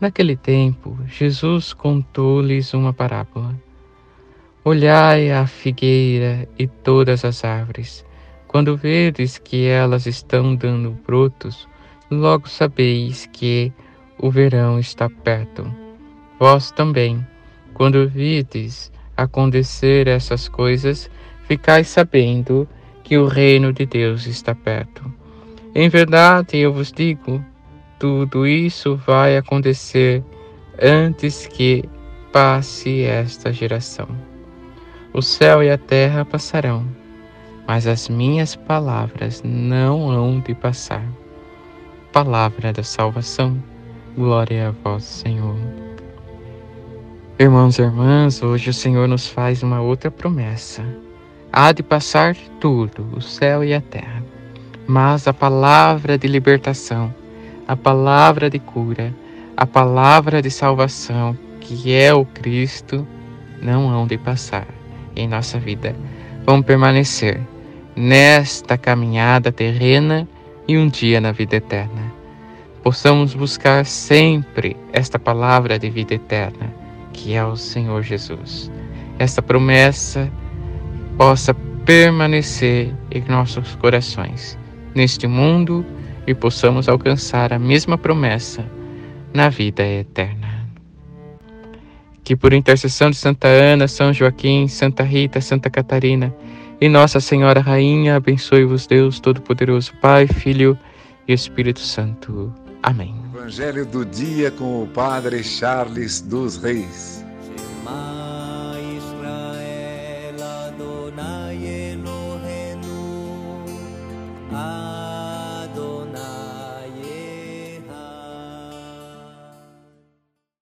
Naquele tempo, Jesus contou-lhes uma parábola. Olhai a figueira e todas as árvores. Quando vedes que elas estão dando brotos, logo sabeis que o verão está perto. Vós também, quando vides acontecer essas coisas, ficais sabendo que o reino de Deus está perto. Em verdade, eu vos digo, tudo isso vai acontecer antes que passe esta geração. O céu e a terra passarão, mas as minhas palavras não hão de passar. Palavra da salvação, glória a vós, Senhor. Irmãos e irmãs, hoje o Senhor nos faz uma outra promessa. Há de passar tudo, o céu e a terra, mas a palavra de libertação a palavra de cura, a palavra de salvação, que é o Cristo, não hão de passar em nossa vida. Vão permanecer nesta caminhada terrena e um dia na vida eterna. Possamos buscar sempre esta palavra de vida eterna, que é o Senhor Jesus. Esta promessa possa permanecer em nossos corações, neste mundo e possamos alcançar a mesma promessa na vida eterna. Que por intercessão de Santa Ana, São Joaquim, Santa Rita, Santa Catarina e Nossa Senhora Rainha, abençoe-vos Deus Todo-Poderoso, Pai, Filho e Espírito Santo. Amém. Evangelho do dia com o Padre Charles dos Reis. Israel, Adonai Elohenu,